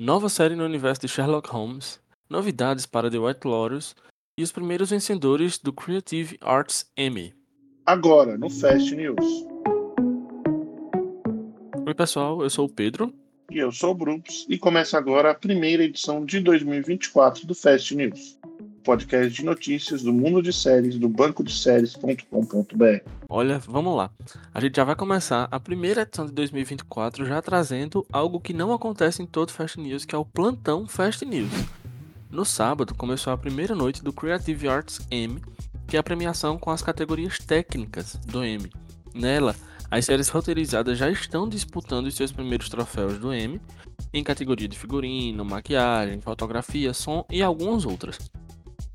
nova série no universo de Sherlock Holmes, novidades para The White Lotus e os primeiros vencedores do Creative Arts Emmy. Agora, no Fast News. Oi, pessoal, eu sou o Pedro. E eu sou o Brooks, e começa agora a primeira edição de 2024 do Fast News podcast de notícias do mundo de séries do banco de séries.com.br. Olha, vamos lá. A gente já vai começar a primeira edição de 2024 já trazendo algo que não acontece em todo Fast News, que é o plantão Fast News. No sábado começou a primeira noite do Creative Arts M, que é a premiação com as categorias técnicas do M. Nela, as séries roteirizadas já estão disputando os seus primeiros troféus do M, em categoria de figurino, maquiagem, fotografia, som e algumas outras.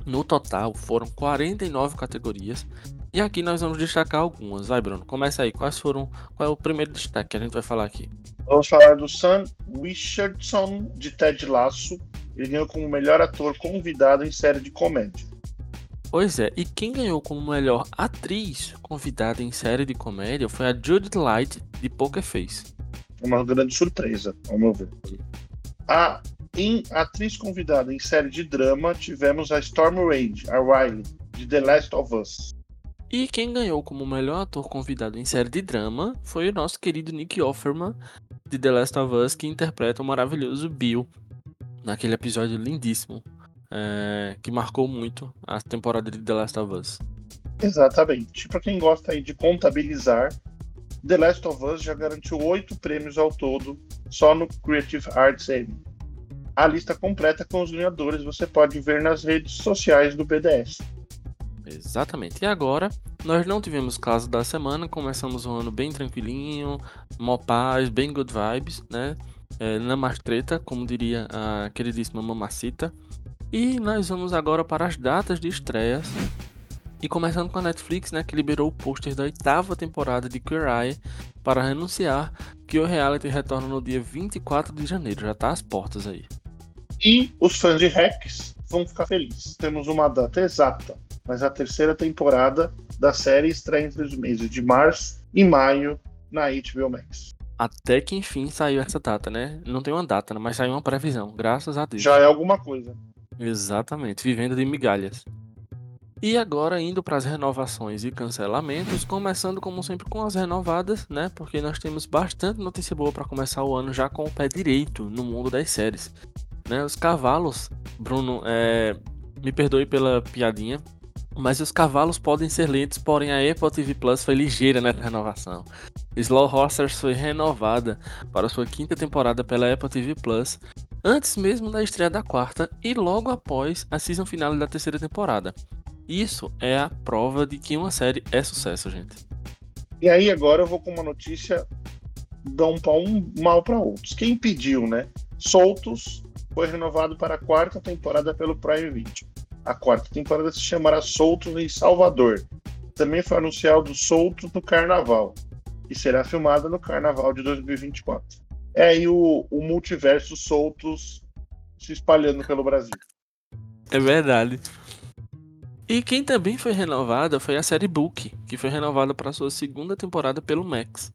No total, foram 49 categorias. E aqui nós vamos destacar algumas. Vai, Bruno, começa aí. Quais foram. Qual é o primeiro destaque que a gente vai falar aqui? Vamos falar do Sam Richardson, de Ted Lasso. Ele ganhou como melhor ator convidado em série de comédia. Pois é, e quem ganhou como melhor atriz convidada em série de comédia foi a Judith Light, de Poker Face. Uma grande surpresa, ao meu ver. A em atriz convidada em série de drama, tivemos a Storm Rage, a Riley, de The Last of Us. E quem ganhou como melhor ator convidado em série de drama foi o nosso querido Nick Offerman, de The Last of Us, que interpreta o maravilhoso Bill, naquele episódio lindíssimo, é, que marcou muito a temporada de The Last of Us. Exatamente. Para quem gosta aí de contabilizar, The Last of Us já garantiu oito prêmios ao todo só no Creative Arts Emmy. A lista completa com os ganhadores você pode ver nas redes sociais do BDS. Exatamente. E agora, nós não tivemos caso da semana, começamos um ano bem tranquilinho, mó paz, bem good vibes, né? É, na mais treta, como diria a queridíssima Mamacita. E nós vamos agora para as datas de estreias. E começando com a Netflix, né, que liberou o pôster da oitava temporada de Queer Eye para anunciar que o reality retorna no dia 24 de janeiro, já tá às portas aí. E os fãs de Rex vão ficar felizes. Temos uma data exata, mas a terceira temporada da série estreia entre os meses de março e maio na HBO Max. Até que enfim saiu essa data, né? Não tem uma data, né? mas saiu uma previsão, graças a Deus. Já é alguma coisa. Exatamente, vivendo de migalhas. E agora indo para as renovações e cancelamentos, começando como sempre com as renovadas, né? Porque nós temos bastante notícia boa para começar o ano já com o pé direito no mundo das séries. Né? Os cavalos, Bruno, é... me perdoe pela piadinha, mas os cavalos podem ser lentos, porém a Apple TV Plus foi ligeira nessa renovação. Slow Horses foi renovada para sua quinta temporada pela Apple TV Plus, antes mesmo da estreia da quarta e logo após a season final da terceira temporada. Isso é a prova de que uma série é sucesso, gente. E aí agora eu vou com uma notícia dar um pau um mal para outros. Quem pediu, né? Soltos foi renovado para a quarta temporada pelo Prime Video. A quarta temporada se chamará Soltos em Salvador. Também foi anunciado Soltos no Carnaval e será filmada no Carnaval de 2024. É aí o, o multiverso Soltos se espalhando pelo Brasil. É verdade. E quem também foi renovada foi a série Book, que foi renovada para sua segunda temporada pelo Max.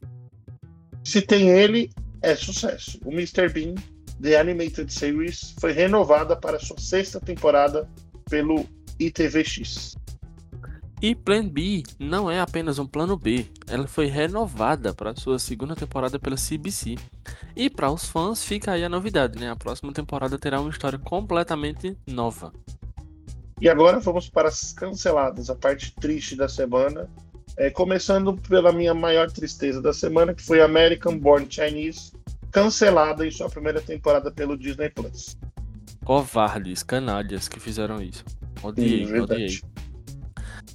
Se tem ele, é sucesso. O Mr. Bean The Animated Series foi renovada para sua sexta temporada pelo ITVX. E Plan B não é apenas um plano B, ela foi renovada para sua segunda temporada pela CBC. E para os fãs fica aí a novidade, né? A próxima temporada terá uma história completamente nova. E agora vamos para as canceladas, a parte triste da semana. É, começando pela minha maior tristeza da semana, que foi American Born Chinese, cancelada em sua primeira temporada pelo Disney Plus. Covardes, canalhas que fizeram isso. Odiei, Sim, odiei.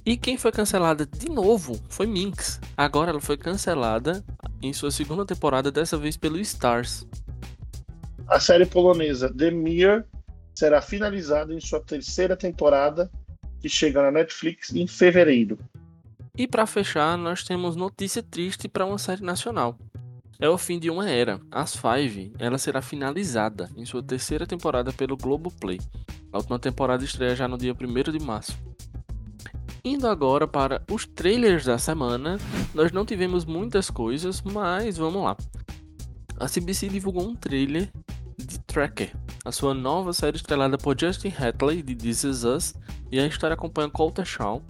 E quem foi cancelada de novo foi Minx. Agora ela foi cancelada em sua segunda temporada, dessa vez pelo Stars. A série polonesa The Mirror será finalizada em sua terceira temporada, que chega na Netflix em fevereiro. E para fechar, nós temos notícia triste para uma série nacional. É o fim de uma era. As Five, ela será finalizada em sua terceira temporada pelo Globoplay. A última temporada estreia já no dia 1 de março. Indo agora para os trailers da semana, nós não tivemos muitas coisas, mas vamos lá. A CBC divulgou um trailer de Tracker, a sua nova série estrelada por Justin Hatley de This Is Us, e a história acompanha Colter Shaw,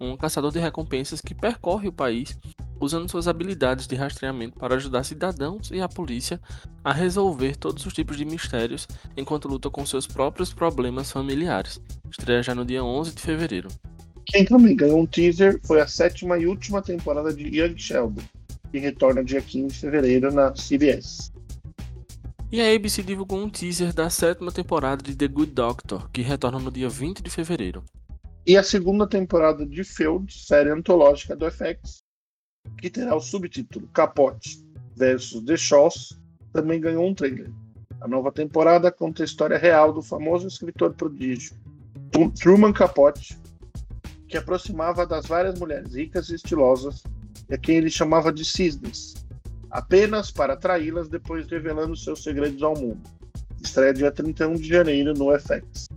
um caçador de recompensas que percorre o país usando suas habilidades de rastreamento para ajudar cidadãos e a polícia a resolver todos os tipos de mistérios enquanto luta com seus próprios problemas familiares. Estreia já no dia 11 de fevereiro. Quem também ganhou um teaser foi a sétima e última temporada de Young Sheldon, que retorna dia 15 de fevereiro na CBS. E a ABC divulgou um teaser da sétima temporada de The Good Doctor, que retorna no dia 20 de fevereiro. E a segunda temporada de Field, série antológica do FX, que terá o subtítulo Capote versus The Shaws, também ganhou um trailer. A nova temporada conta a história real do famoso escritor prodígio Truman Capote, que aproximava das várias mulheres ricas e estilosas e a quem ele chamava de cisnes, apenas para atraí-las depois revelando seus segredos ao mundo. Estreia dia 31 de janeiro no FX.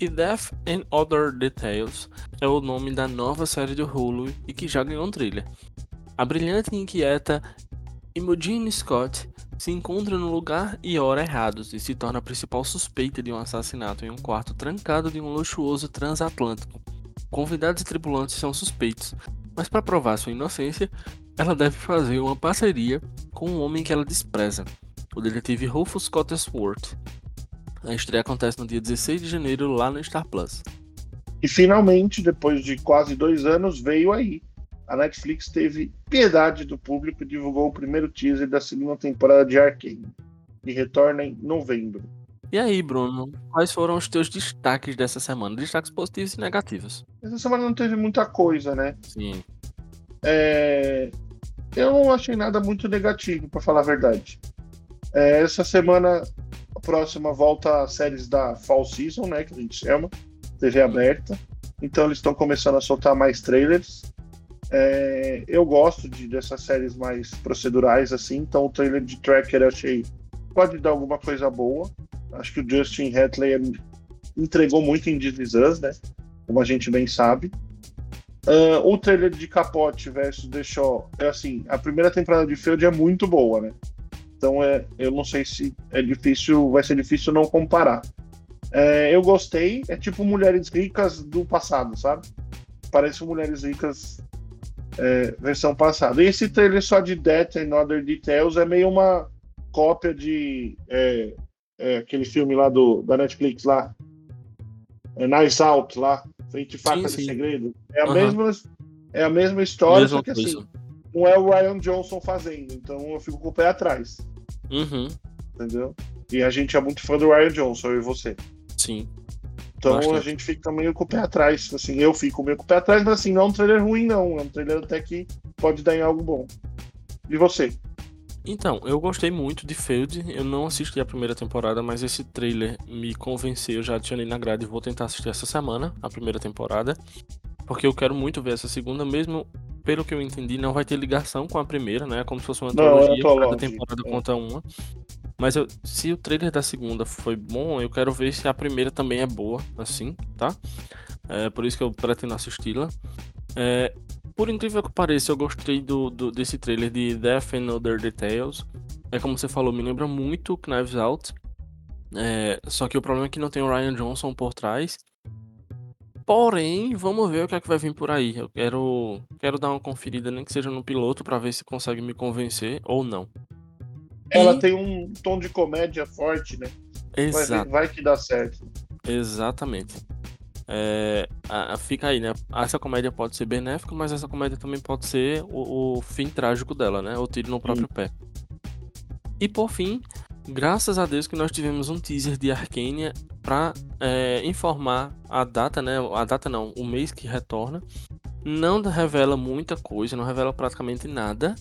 E Death and Other Details é o nome da nova série do Hulu e que já ganhou um trilha. A brilhante e inquieta Imogen Scott se encontra no lugar e hora errados e se torna a principal suspeita de um assassinato em um quarto trancado de um luxuoso transatlântico. Convidados e tripulantes são suspeitos, mas para provar sua inocência, ela deve fazer uma parceria com um homem que ela despreza, o detetive Rufus Cottesworth, a estreia acontece no dia 16 de janeiro lá no Star Plus. E finalmente, depois de quase dois anos, veio aí. A Netflix teve piedade do público e divulgou o primeiro teaser da segunda temporada de Arcane, que retorna em novembro. E aí, Bruno, quais foram os teus destaques dessa semana? Destaques positivos e negativos. Essa semana não teve muita coisa, né? Sim. É... Eu não achei nada muito negativo, para falar a verdade. É, essa semana a próxima volta a séries da Fall Season, né? Que a gente chama, TV aberta. Então eles estão começando a soltar mais trailers. É, eu gosto de, dessas séries mais procedurais, assim. Então o trailer de Tracker eu achei pode dar alguma coisa boa. Acho que o Justin Hatley entregou muito em Us, né? Como a gente bem sabe. Uh, o trailer de Capote versus The é assim, a primeira temporada de Field é muito boa, né? Então é, eu não sei se é difícil, vai ser difícil não comparar. É, eu gostei, é tipo Mulheres Ricas do passado, sabe? Parece Mulheres Ricas é, versão passada. E esse trailer só de Death and Other Details é meio uma cópia de é, é aquele filme lá do, da Netflix lá, é Nice Out lá, Frente Faca sim, sim. de Segredo. É a, uhum. mesma, é a mesma história, mesma só que assim, coisa. assim não é o Ryan Johnson fazendo, então eu fico com o pé atrás. Uhum. Entendeu? E a gente é muito fã do Ryan Johnson, eu e você. Sim. Então Bastante. a gente fica meio com o pé atrás. Assim, eu fico meio com o pé atrás, mas assim, não é um trailer ruim, não. É um trailer até que pode dar em algo bom. E você? Então, eu gostei muito de Field. Eu não assisti a primeira temporada, mas esse trailer me convenceu. Eu já adicionei na grade e vou tentar assistir essa semana, a primeira temporada. Porque eu quero muito ver essa segunda, mesmo pelo que eu entendi, não vai ter ligação com a primeira, né? Como se fosse uma antologia, não, é cada temporada é. conta uma. Mas eu, se o trailer da segunda foi bom, eu quero ver se a primeira também é boa, assim, tá? É por isso que eu pretendo assisti-la. É, por incrível que pareça, eu gostei do, do, desse trailer de Death and Other Details. É como você falou, me lembra muito Knives Out. É, só que o problema é que não tem o Ryan Johnson por trás. Porém, vamos ver o que é que vai vir por aí. Eu quero, quero dar uma conferida, nem que seja no piloto, para ver se consegue me convencer ou não. Ela e... tem um tom de comédia forte, né? Exato. Vai, vai que dá certo. Exatamente. É, a, fica aí, né? Essa comédia pode ser benéfica, mas essa comédia também pode ser o, o fim trágico dela, né? O tiro no próprio Sim. pé. E por fim, graças a Deus que nós tivemos um teaser de Arcania para é, informar a data, né? A data não, o mês que retorna. Não revela muita coisa, não revela praticamente nada.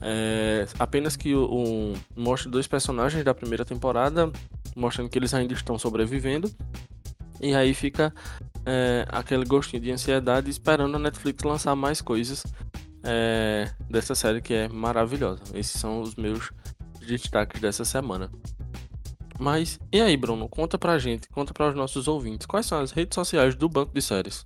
É, apenas que o, mostra dois personagens da primeira temporada, mostrando que eles ainda estão sobrevivendo. E aí fica é, aquele gostinho de ansiedade esperando a Netflix lançar mais coisas é, dessa série que é maravilhosa. Esses são os meus destaques dessa semana. Mas e aí, Bruno? Conta pra gente, conta para os nossos ouvintes. Quais são as redes sociais do Banco de Séries?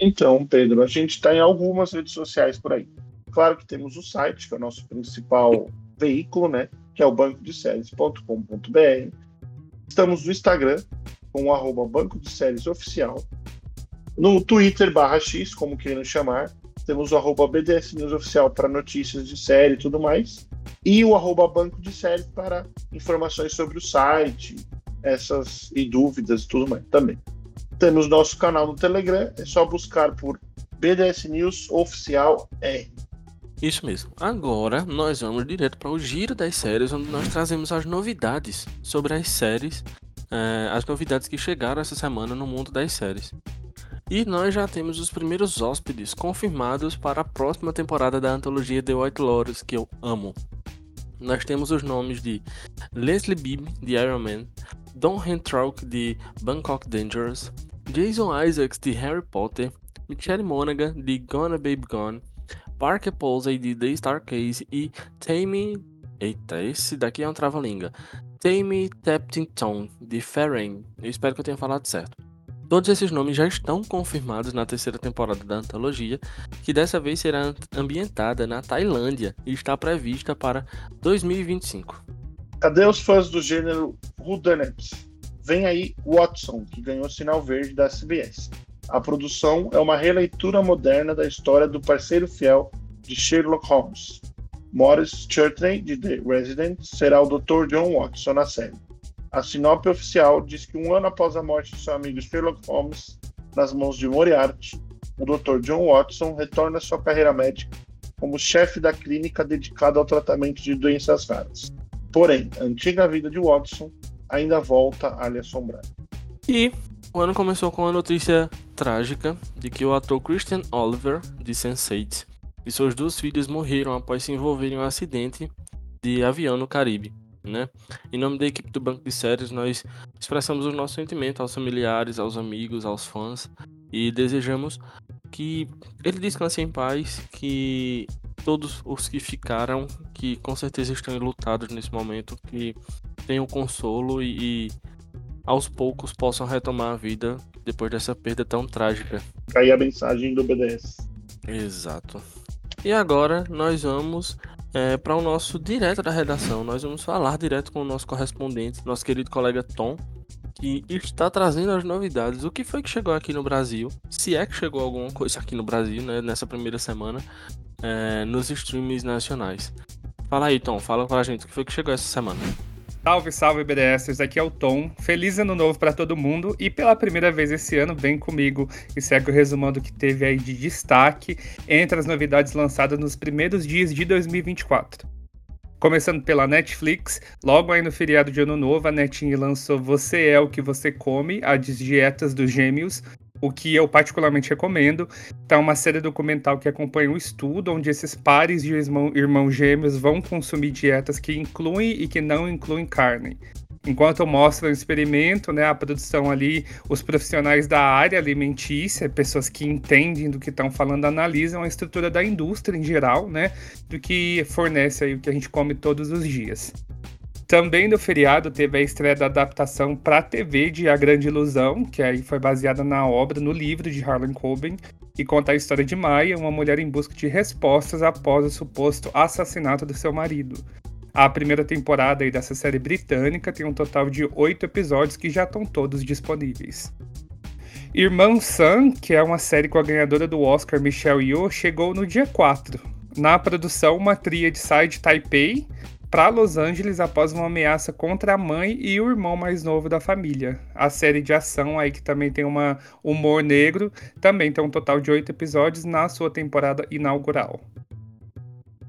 Então, Pedro, a gente está em algumas redes sociais por aí. Claro que temos o site, que é o nosso principal veículo, né? Que é o bancodeséries.com.br. Estamos no Instagram, com o arroba Banco de Séries Oficial. No Twitter barra X, como queiram chamar. Temos o arroba BDS News Oficial para notícias de série e tudo mais. E o arroba Banco de Série para informações sobre o site, essas e dúvidas e tudo mais também. Temos nosso canal no Telegram, é só buscar por BDS News Oficial R. Isso mesmo. Agora nós vamos direto para o giro das séries, onde nós trazemos as novidades sobre as séries, é, as novidades que chegaram essa semana no mundo das séries. E nós já temos os primeiros hóspedes confirmados para a próxima temporada da antologia The White Lotus, que eu amo. Nós temos os nomes de Leslie Bibb, de Iron Man, Don Hentrock, de Bangkok Dangerous, Jason Isaacs, de Harry Potter, Michelle Monaghan, de Gonna Babe Gone, Parker Posey de The Star Case e Tammy. Eita, esse daqui é um trava-língua. Tammy Taptington de Ferrain. Eu espero que eu tenha falado certo. Todos esses nomes já estão confirmados na terceira temporada da antologia, que dessa vez será ambientada na Tailândia e está prevista para 2025. Cadê os fãs do gênero Whodunit? Vem aí Watson, que ganhou sinal verde da CBS. A produção é uma releitura moderna da história do parceiro fiel de Sherlock Holmes. Morris Churtney, de The Resident, será o Dr. John Watson na série. A sinopse oficial diz que um ano após a morte de seu amigo Sherlock Holmes nas mãos de Moriarty, o Dr. John Watson retorna à sua carreira médica como chefe da clínica dedicada ao tratamento de doenças raras. Porém, a antiga vida de Watson ainda volta a lhe assombrar. E o ano começou com a notícia trágica de que o ator Christian Oliver, de Sense8, e seus dois filhos morreram após se envolverem em um acidente de avião no Caribe. Né? Em nome da equipe do Banco de Séries, nós expressamos o nosso sentimento aos familiares, aos amigos, aos fãs e desejamos que ele descanse em paz, que todos os que ficaram, que com certeza estão lutados nesse momento, que tenham consolo e, e aos poucos possam retomar a vida depois dessa perda tão trágica. Aí a mensagem do BDS. Exato. E agora nós vamos é, para o nosso direto da redação. Nós vamos falar direto com o nosso correspondente, nosso querido colega Tom, que está trazendo as novidades. O que foi que chegou aqui no Brasil? Se é que chegou alguma coisa aqui no Brasil, né, nessa primeira semana, é, nos streams nacionais. Fala aí, Tom, fala pra gente o que foi que chegou essa semana. Salve, salve BDS, aqui é o Tom. Feliz ano novo para todo mundo e pela primeira vez esse ano vem comigo e segue o que teve aí de destaque entre as novidades lançadas nos primeiros dias de 2024. Começando pela Netflix, logo aí no feriado de ano novo, a Netinho lançou Você é o que você come, as dietas dos gêmeos, o que eu particularmente recomendo. Tá uma série documental que acompanha um estudo onde esses pares de irmão, irmãos gêmeos vão consumir dietas que incluem e que não incluem carne. Enquanto mostra o experimento, né, a produção ali, os profissionais da área alimentícia, pessoas que entendem do que estão falando, analisam a estrutura da indústria em geral, né, do que fornece aí o que a gente come todos os dias. Também no feriado teve a estreia da adaptação para TV de A Grande Ilusão, que aí foi baseada na obra, no livro de Harlan Coben, e conta a história de Maya, uma mulher em busca de respostas após o suposto assassinato do seu marido. A primeira temporada dessa série britânica tem um total de oito episódios que já estão todos disponíveis. Irmão Sun, que é uma série com a ganhadora do Oscar Michelle Yeoh, chegou no dia 4. Na produção, uma sai de Taipei, para Los Angeles após uma ameaça contra a mãe e o irmão mais novo da família. A série de ação aí que também tem uma humor negro, também tem um total de oito episódios na sua temporada inaugural.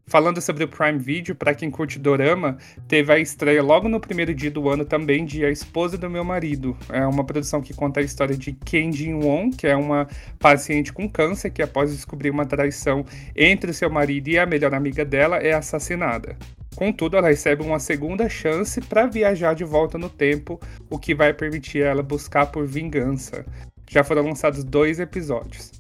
Falando sobre o Prime Video, para quem curte dorama, teve a estreia logo no primeiro dia do ano também de A Esposa do Meu Marido. É uma produção que conta a história de Ken Jin-won, que é uma paciente com câncer que após descobrir uma traição entre seu marido e a melhor amiga dela é assassinada. Contudo, ela recebe uma segunda chance para viajar de volta no tempo, o que vai permitir ela buscar por vingança. Já foram lançados dois episódios.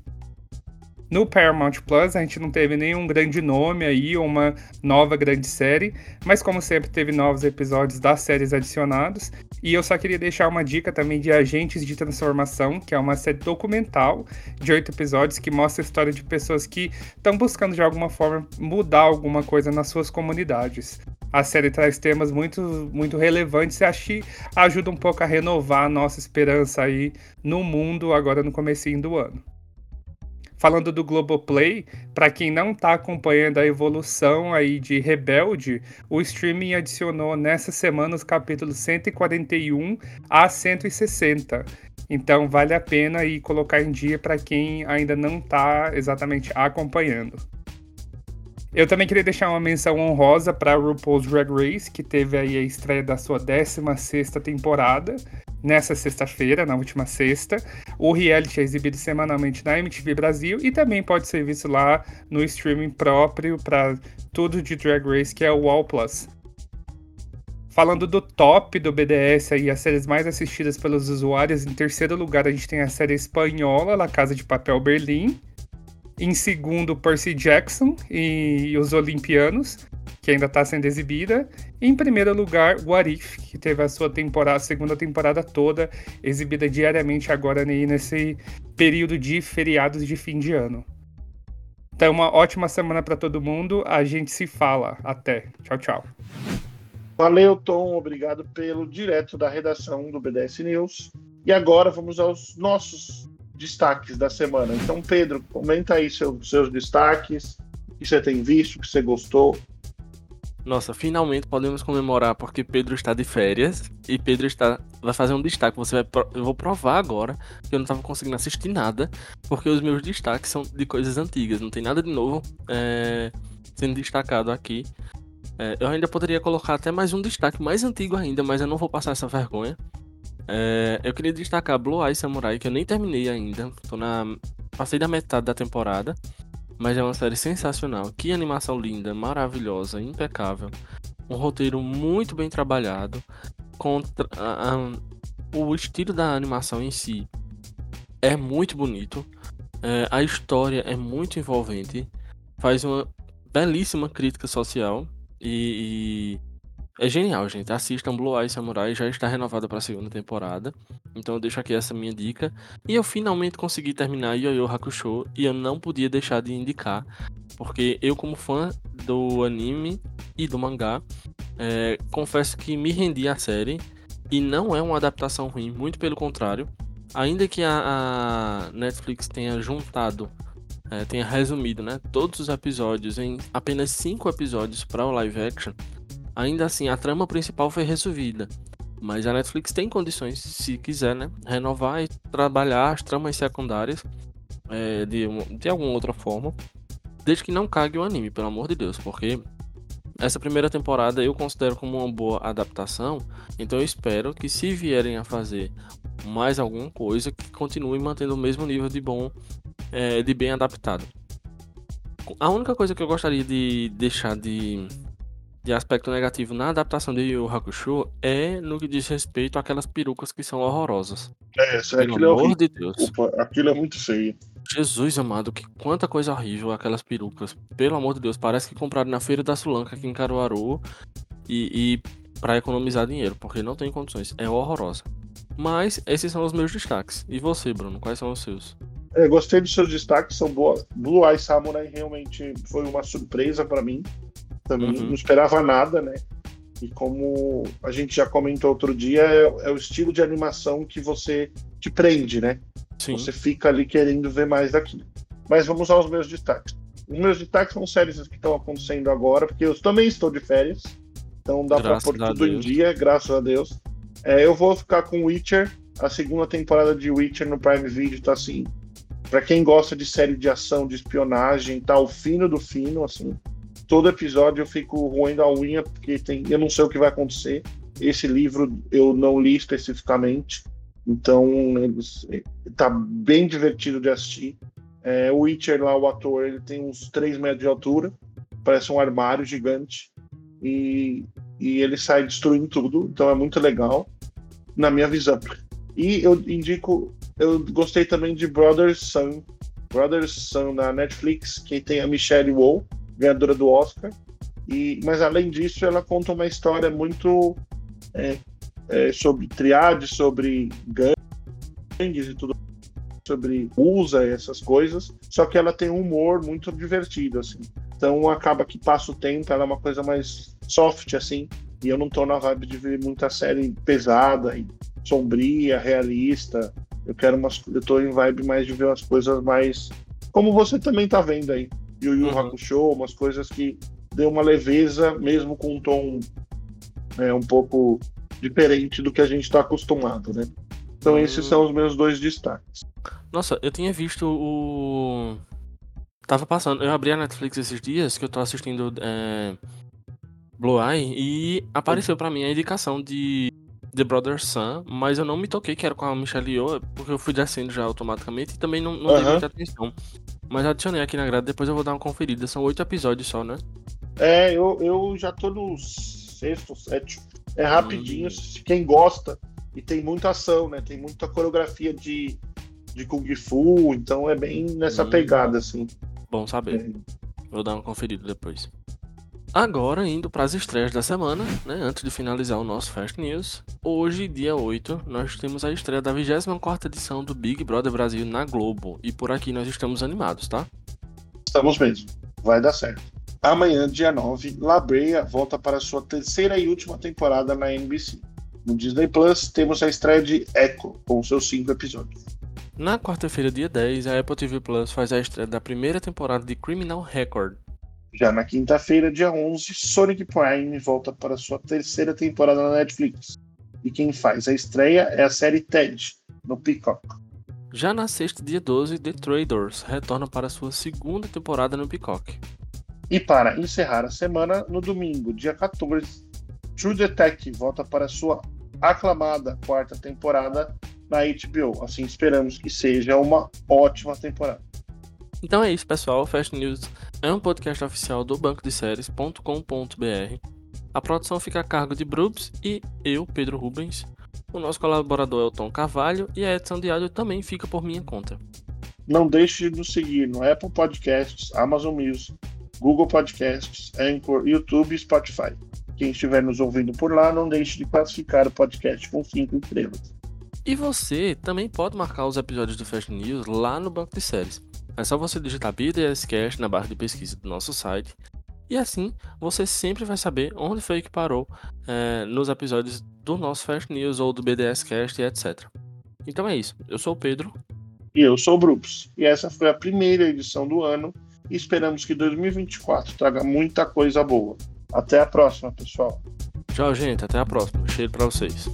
No Paramount Plus, a gente não teve nenhum grande nome aí, ou uma nova grande série, mas como sempre teve novos episódios das séries adicionados. E eu só queria deixar uma dica também de Agentes de Transformação, que é uma série documental de oito episódios que mostra a história de pessoas que estão buscando de alguma forma mudar alguma coisa nas suas comunidades. a série traz temas muito, muito relevantes e acho que ajuda um pouco a renovar a nossa esperança aí no mundo agora no comecinho do ano. Falando do Globoplay, para quem não está acompanhando a evolução aí de Rebelde, o streaming adicionou nessa semana os capítulos 141 a 160. Então vale a pena aí colocar em dia para quem ainda não está exatamente acompanhando. Eu também queria deixar uma menção honrosa para RuPaul's Drag Race, que teve aí a estreia da sua 16 temporada, nessa sexta-feira, na última sexta. O reality é exibido semanalmente na MTV Brasil e também pode ser visto lá no streaming próprio para tudo de Drag Race, que é o All Plus. Falando do top do BDS aí, as séries mais assistidas pelos usuários, em terceiro lugar a gente tem a série espanhola La Casa de Papel Berlim. Em segundo, Percy Jackson e os Olimpianos, que ainda está sendo exibida. Em primeiro lugar, What If, que teve a sua temporada, segunda temporada toda, exibida diariamente agora nesse período de feriados de fim de ano. Então, uma ótima semana para todo mundo. A gente se fala. Até. Tchau, tchau. Valeu, Tom. Obrigado pelo direto da redação do BDS News. E agora vamos aos nossos destaques da semana. Então, Pedro, comenta aí seu, seus destaques, o que você tem visto, o que você gostou. Nossa, finalmente podemos comemorar porque Pedro está de férias e Pedro está vai fazer um destaque. Você vai eu vou provar agora que eu não estava conseguindo assistir nada porque os meus destaques são de coisas antigas, não tem nada de novo é, sendo destacado aqui. É, eu ainda poderia colocar até mais um destaque mais antigo ainda, mas eu não vou passar essa vergonha. É, eu queria destacar Blue Eye Samurai, que eu nem terminei ainda. Tô na. Passei da metade da temporada. Mas é uma série sensacional. Que animação linda, maravilhosa, impecável. Um roteiro muito bem trabalhado. Contra, o estilo da animação em si é muito bonito. É, a história é muito envolvente. Faz uma belíssima crítica social. E, e é genial, gente. Assistam Blue Eye Samurai, já está renovada para a segunda temporada. Então eu deixo aqui essa minha dica. E eu finalmente consegui terminar Yu Hakusho e eu não podia deixar de indicar, porque eu como fã do anime e do mangá, é, confesso que me rendi à série e não é uma adaptação ruim, muito pelo contrário. Ainda que a, a Netflix tenha juntado, é, tenha resumido, né, todos os episódios em apenas cinco episódios para o live action, Ainda assim, a trama principal foi resolvida. Mas a Netflix tem condições, se quiser, né? Renovar e trabalhar as tramas secundárias é, de, de alguma outra forma. Desde que não cague o anime, pelo amor de Deus. Porque essa primeira temporada eu considero como uma boa adaptação. Então eu espero que se vierem a fazer mais alguma coisa, que continue mantendo o mesmo nível de bom, é, de bem adaptado. A única coisa que eu gostaria de deixar de de aspecto negativo na adaptação de Yu Hakusho é no que diz respeito àquelas perucas que são horrorosas. É, isso, Pelo é amor é de Deus. Opa, aquilo é muito feio. Jesus amado, que quanta coisa horrível aquelas perucas. Pelo amor de Deus, parece que compraram na feira da Sulanca aqui em Caruaru e, e para economizar dinheiro, porque não tem condições. É horrorosa. Mas esses são os meus destaques. E você, Bruno, quais são os seus? É, gostei dos seus destaques, são boas. Blue Eye Samurai realmente foi uma surpresa para mim também, uhum. não esperava nada, né? E como a gente já comentou outro dia, é, é, o estilo de animação que você te prende, né? Sim. Você fica ali querendo ver mais daquilo. Mas vamos aos meus destaques. Os meus destaques são séries que estão acontecendo agora, porque eu também estou de férias. Então dá para pôr tudo Deus. em dia, graças a Deus. É, eu vou ficar com Witcher. A segunda temporada de Witcher no Prime Video tá assim. Para quem gosta de série de ação, de espionagem, tá o fino do fino, assim todo episódio eu fico roendo a unha, porque tem, eu não sei o que vai acontecer. Esse livro eu não li especificamente, então tá bem divertido de assistir. É, o Witcher lá, o ator, ele tem uns 3 metros de altura, parece um armário gigante, e, e ele sai destruindo tudo, então é muito legal, na minha visão. E eu indico, eu gostei também de Brother's Son, Brother's Son na Netflix, que tem a Michelle Yeoh, ganhadora do Oscar. E, mas além disso, ela conta uma história muito é, é, sobre triade, sobre gangues e tudo, sobre usa essas coisas. Só que ela tem um humor muito divertido, assim. Então acaba que passa o tempo, ela é uma coisa mais soft, assim. E eu não tô na vibe de ver muita série pesada e sombria, realista. Eu quero umas. Eu tô em vibe mais de ver umas coisas mais. Como você também tá vendo aí. Yu Yu uhum. Hakusho, umas coisas que deu uma leveza, mesmo com um tom é, um pouco diferente do que a gente está acostumado, né? Então hum. esses são os meus dois destaques. Nossa, eu tinha visto o. Tava passando, eu abri a Netflix esses dias que eu tô assistindo é... Blue Eye e apareceu para mim a indicação de The Brother Sun, mas eu não me toquei que era com a Michelle Yeoh, porque eu fui descendo já automaticamente e também não, não dei muita atenção. Mas adicionei aqui na grade, depois eu vou dar uma conferida. São oito episódios só, né? É, eu, eu já tô no sexto, sétimo. É rapidinho, hum. quem gosta. E tem muita ação, né? Tem muita coreografia de, de Kung Fu, então é bem nessa hum. pegada, assim. Bom saber. É. Vou dar uma conferida depois. Agora, indo para as estreias da semana, né, antes de finalizar o nosso Fast News, hoje, dia 8, nós temos a estreia da 24 edição do Big Brother Brasil na Globo. E por aqui nós estamos animados, tá? Estamos mesmo. Vai dar certo. Amanhã, dia 9, La Brea volta para sua terceira e última temporada na NBC. No Disney Plus, temos a estreia de Echo, com seus cinco episódios. Na quarta-feira, dia 10, a Apple TV Plus faz a estreia da primeira temporada de Criminal Record, já na quinta-feira, dia 11, Sonic Prime volta para sua terceira temporada na Netflix. E quem faz a estreia é a série Ted, no Peacock. Já na sexta, dia 12, The Traders retorna para sua segunda temporada no Peacock. E para encerrar a semana, no domingo, dia 14, True Detective volta para sua aclamada quarta temporada na HBO. Assim esperamos que seja uma ótima temporada. Então é isso, pessoal. O Fast News é um podcast oficial do banco de séries.com.br. A produção fica a cargo de Brubs e eu, Pedro Rubens. O nosso colaborador é o Tom Carvalho e a edição de áudio também fica por minha conta. Não deixe de nos seguir no Apple Podcasts, Amazon Music, Google Podcasts, Anchor, YouTube e Spotify. Quem estiver nos ouvindo por lá, não deixe de classificar o podcast com 5 estrelas. E você também pode marcar os episódios do Fast News lá no banco de séries. É só você digitar BDScast na barra de pesquisa do nosso site e assim você sempre vai saber onde foi que parou é, nos episódios do nosso Fast News ou do BDScast e etc. Então é isso. Eu sou o Pedro. E eu sou o Brooks. E essa foi a primeira edição do ano. E esperamos que 2024 traga muita coisa boa. Até a próxima, pessoal. Tchau, gente. Até a próxima. Cheiro para vocês.